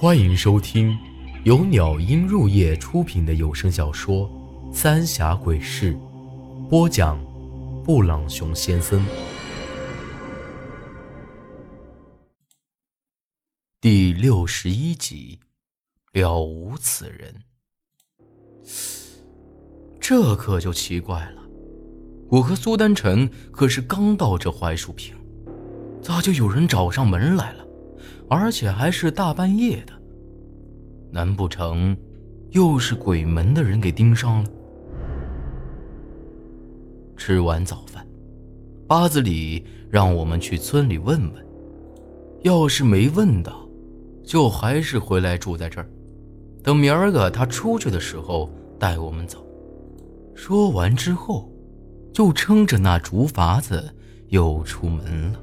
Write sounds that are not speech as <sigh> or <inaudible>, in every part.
欢迎收听由鸟音入夜出品的有声小说《三峡鬼事》，播讲：布朗熊先生。第六十一集，了无此人。这可就奇怪了，我和苏丹晨可是刚到这槐树坪，咋就有人找上门来了？而且还是大半夜的，难不成又是鬼门的人给盯上了？吃完早饭，八子里让我们去村里问问，要是没问到，就还是回来住在这儿，等明儿个他出去的时候带我们走。说完之后，就撑着那竹筏子又出门了。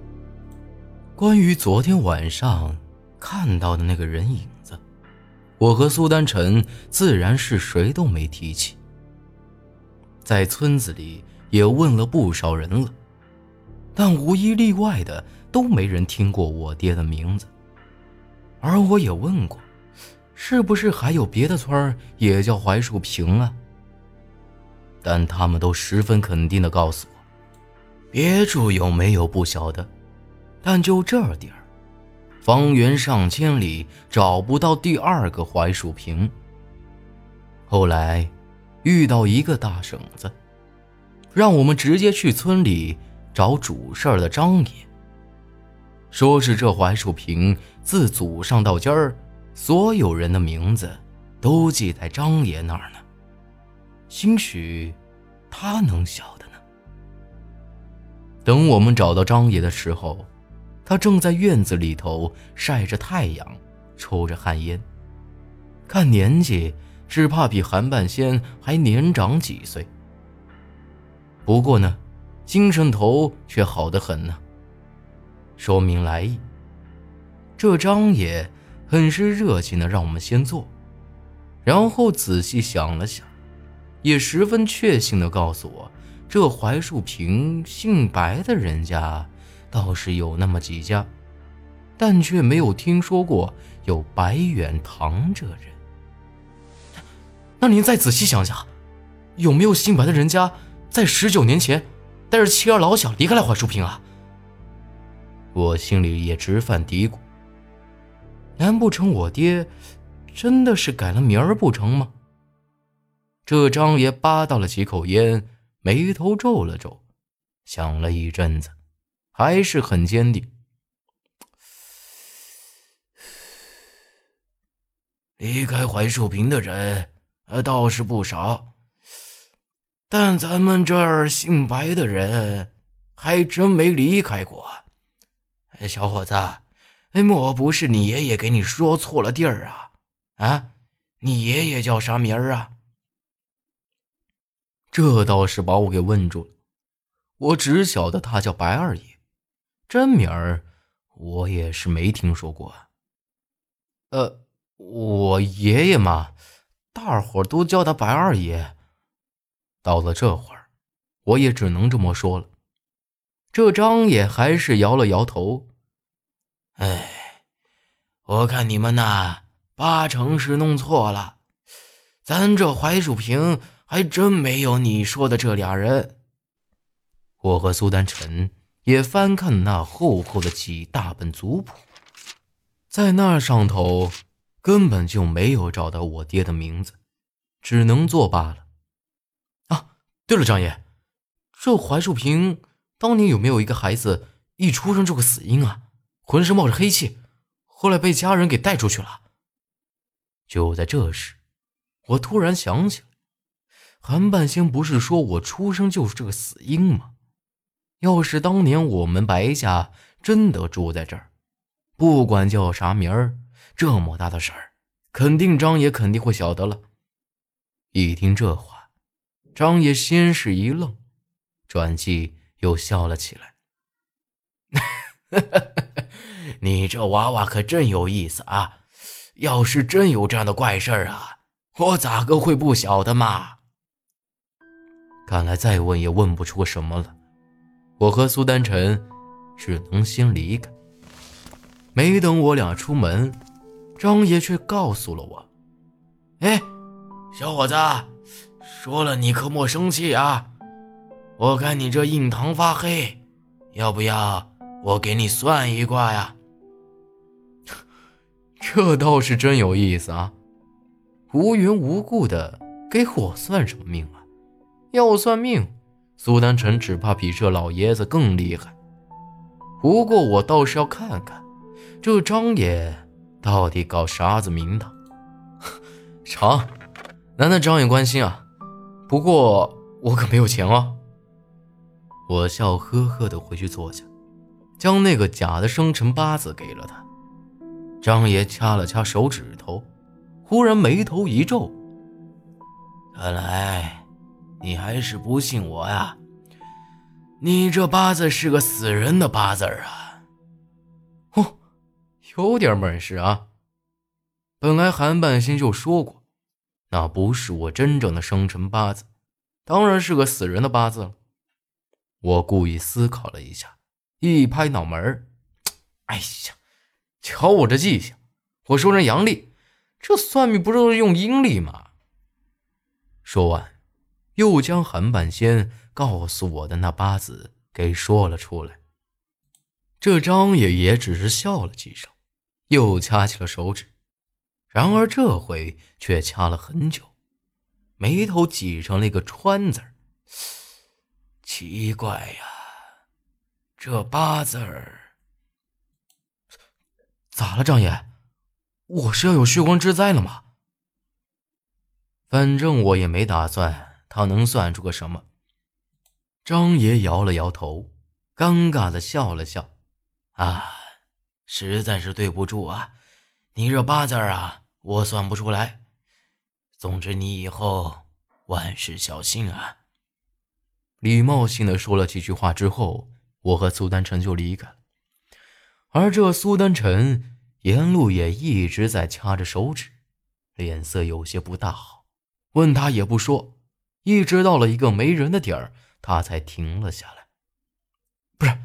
关于昨天晚上看到的那个人影子，我和苏丹晨自然是谁都没提起。在村子里也问了不少人了，但无一例外的都没人听过我爹的名字。而我也问过，是不是还有别的村也叫槐树坪啊？但他们都十分肯定的告诉我，别处有没有不晓得。但就这点儿，方圆上千里找不到第二个槐树坪。后来遇到一个大婶子，让我们直接去村里找主事儿的张爷，说是这槐树坪自祖上到今儿，所有人的名字都记在张爷那儿呢。兴许他能晓得呢。等我们找到张爷的时候。他正在院子里头晒着太阳，抽着旱烟。看年纪，只怕比韩半仙还年长几岁。不过呢，精神头却好得很呢。说明来意，这张爷很是热情的让我们先坐，然后仔细想了想，也十分确信的告诉我，这槐树坪姓白的人家。倒是有那么几家，但却没有听说过有白远堂这人。那您再仔细想想，有没有姓白的人家在十九年前带着妻儿老小离开了槐树坪啊？我心里也直犯嘀咕：难不成我爹真的是改了名儿不成吗？这张爷扒到了几口烟，眉头皱了皱，想了一阵子。还是很坚定。离开槐树坪的人，呃，倒是不少，但咱们这儿姓白的人，还真没离开过。小伙子，莫不是你爷爷给你说错了地儿啊？啊，你爷爷叫啥名儿啊？这倒是把我给问住了。我只晓得他叫白二爷。真名儿，我也是没听说过。呃，我爷爷嘛，大伙都叫他白二爷。到了这会儿，我也只能这么说了。这张爷还是摇了摇头。哎，我看你们呐，八成是弄错了。咱这槐树坪还真没有你说的这俩人。我和苏丹晨。也翻看那厚厚的几大本族谱，在那上头根本就没有找到我爹的名字，只能作罢了。啊，对了，张爷，这槐树坪当年有没有一个孩子一出生就个死婴啊？浑身冒着黑气，后来被家人给带出去了。就在这时，我突然想起来，韩半仙不是说我出生就是这个死婴吗？要是当年我们白家真的住在这儿，不管叫啥名儿，这么大的事儿，肯定张爷肯定会晓得了。一听这话，张爷先是一愣，转即又笑了起来。<laughs> 你这娃娃可真有意思啊！要是真有这样的怪事儿啊，我咋个会不晓得嘛？看来再问也问不出什么了。我和苏丹晨只能先离开。没等我俩出门，张爷却告诉了我：“哎，小伙子，说了你可莫生气啊！我看你这印堂发黑，要不要我给你算一卦呀？” <laughs> 这倒是真有意思啊！无缘无故的给我算什么命啊？要算命，苏丹臣只怕比这老爷子更厉害。不过我倒是要看看，这张爷到底搞啥子名堂？<laughs> 成，难得张爷关心啊。不过我可没有钱哦。我笑呵呵的回去坐下，将那个假的生辰八字给了他。张爷掐了掐手指头，忽然眉头一皱：“看来你还是不信我呀？你这八字是个死人的八字啊！”哦，有点本事啊！本来韩半仙就说过，那不是我真正的生辰八字，当然是个死人的八字了。我故意思考了一下，一拍脑门哎呀！”瞧我这记性，我说人阳历，这算命不是用阴历吗？说完，又将韩半仙告诉我的那八字给说了出来。这张爷爷只是笑了几声，又掐起了手指，然而这回却掐了很久，眉头挤成了一个川字儿。奇怪呀，这八字儿。咋了，张爷？我是要有血光之灾了吗？反正我也没打算他能算出个什么。张爷摇了摇头，尴尬的笑了笑：“啊，实在是对不住啊，你这八字啊，我算不出来。总之，你以后万事小心啊。”礼貌性的说了几句话之后，我和苏丹成就离开了。而这苏丹臣沿路也一直在掐着手指，脸色有些不大好。问他也不说，一直到了一个没人的点儿，他才停了下来。不是，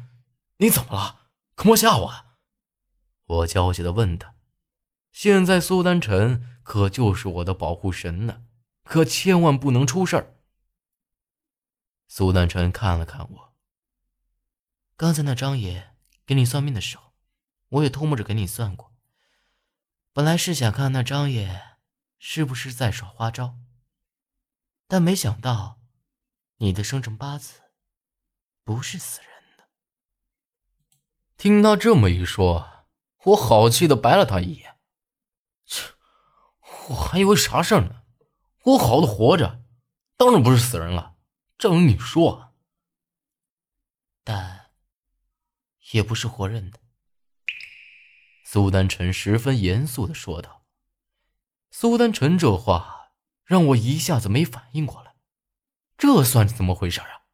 你怎么了？可莫吓我！我焦急的问他。现在苏丹臣可就是我的保护神呢，可千万不能出事儿。苏丹臣看了看我，刚才那张爷给你算命的时候。我也偷摸着给你算过，本来是想看那张爷是不是在耍花招，但没想到你的生辰八字不是死人的。听他这么一说，我好气的白了他一眼。切，我还以为啥事儿呢？我好的活着，当然不是死人了。正如你说，但也不是活人的。苏丹臣十分严肃的说道：“苏丹臣这话让我一下子没反应过来，这算怎么回事啊？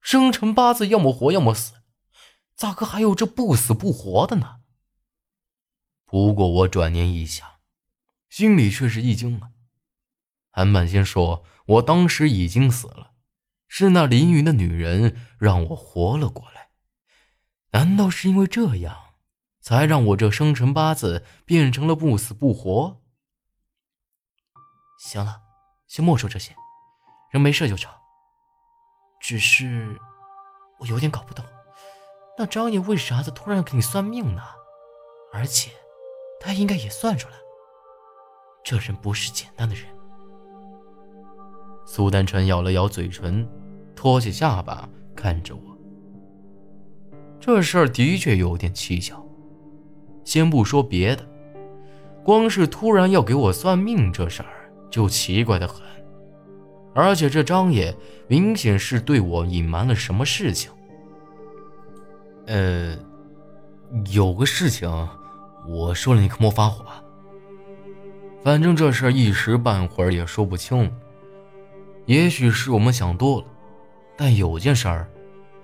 生辰八字要么活，要么死，咋个还有这不死不活的呢？”不过我转念一想，心里却是一惊啊。韩半仙说：“我当时已经死了，是那凌云的女人让我活了过来，难道是因为这样？”才让我这生辰八字变成了不死不活。行了，先莫说这些，人没事就成。只是我有点搞不懂，那张爷为啥子突然给你算命呢？而且他应该也算出来，这人不是简单的人。苏丹晨咬了咬嘴唇，托起下巴看着我。这事儿的确有点蹊跷。先不说别的，光是突然要给我算命这事儿就奇怪的很，而且这张爷明显是对我隐瞒了什么事情。呃，有个事情我说了你可莫发火，反正这事儿一时半会儿也说不清。也许是我们想多了，但有件事儿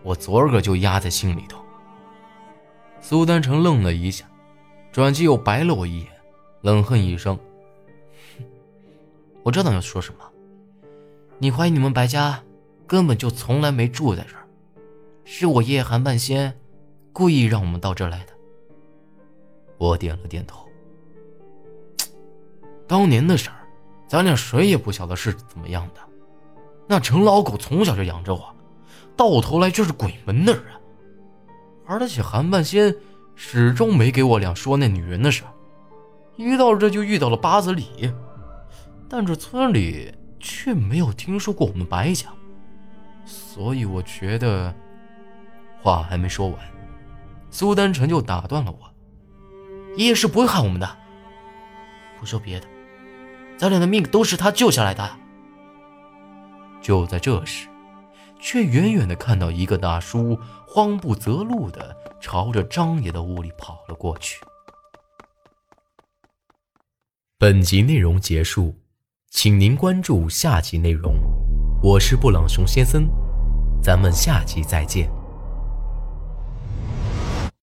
我昨儿个就压在心里头。苏丹成愣了一下。转机又白了我一眼，冷哼一声：“我知道你要说什么。你怀疑你们白家根本就从来没住在这儿，是我爷爷韩半仙故意让我们到这儿来的。”我点了点头。当年的事儿，咱俩谁也不晓得是怎么样的。那陈老狗从小就养着我，到头来却是鬼门的人。而且韩半仙始终没给我俩说那女人的事，一到这就遇到了八子里，但这村里却没有听说过我们白家，所以我觉得，话还没说完，苏丹成就打断了我：“爷爷是不会害我们的，不说别的，咱俩的命都是他救下来的。”就在这时。却远远的看到一个大叔慌不择路的朝着张爷的屋里跑了过去。本集内容结束，请您关注下集内容。我是布朗熊先生，咱们下集再见。